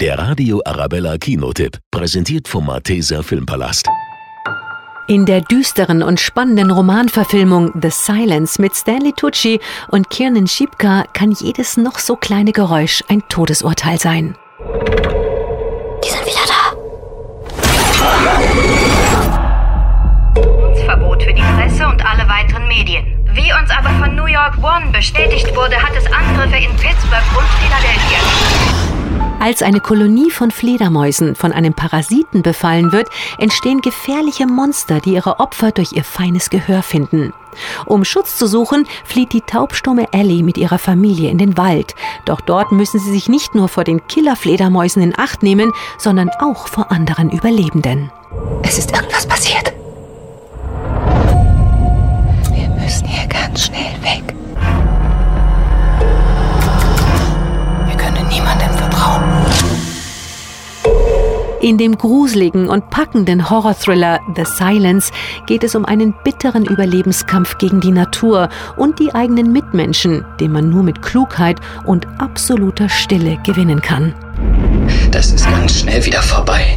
Der Radio Arabella Kinotipp, präsentiert vom Malteser Filmpalast. In der düsteren und spannenden Romanverfilmung The Silence mit Stanley Tucci und Kiernan Shipka kann jedes noch so kleine Geräusch ein Todesurteil sein. Die sind wieder da. Verbot für die Presse und alle weiteren Medien. Wie uns aber von New York One bestätigt wurde, hat es Angriffe in. Als eine Kolonie von Fledermäusen von einem Parasiten befallen wird, entstehen gefährliche Monster, die ihre Opfer durch ihr feines Gehör finden. Um Schutz zu suchen, flieht die taubstumme Ellie mit ihrer Familie in den Wald. Doch dort müssen sie sich nicht nur vor den Killerfledermäusen in Acht nehmen, sondern auch vor anderen Überlebenden. Es ist irgendwas passiert. In dem gruseligen und packenden Horror-Thriller The Silence geht es um einen bitteren Überlebenskampf gegen die Natur und die eigenen Mitmenschen, den man nur mit Klugheit und absoluter Stille gewinnen kann. Das ist ganz schnell wieder vorbei.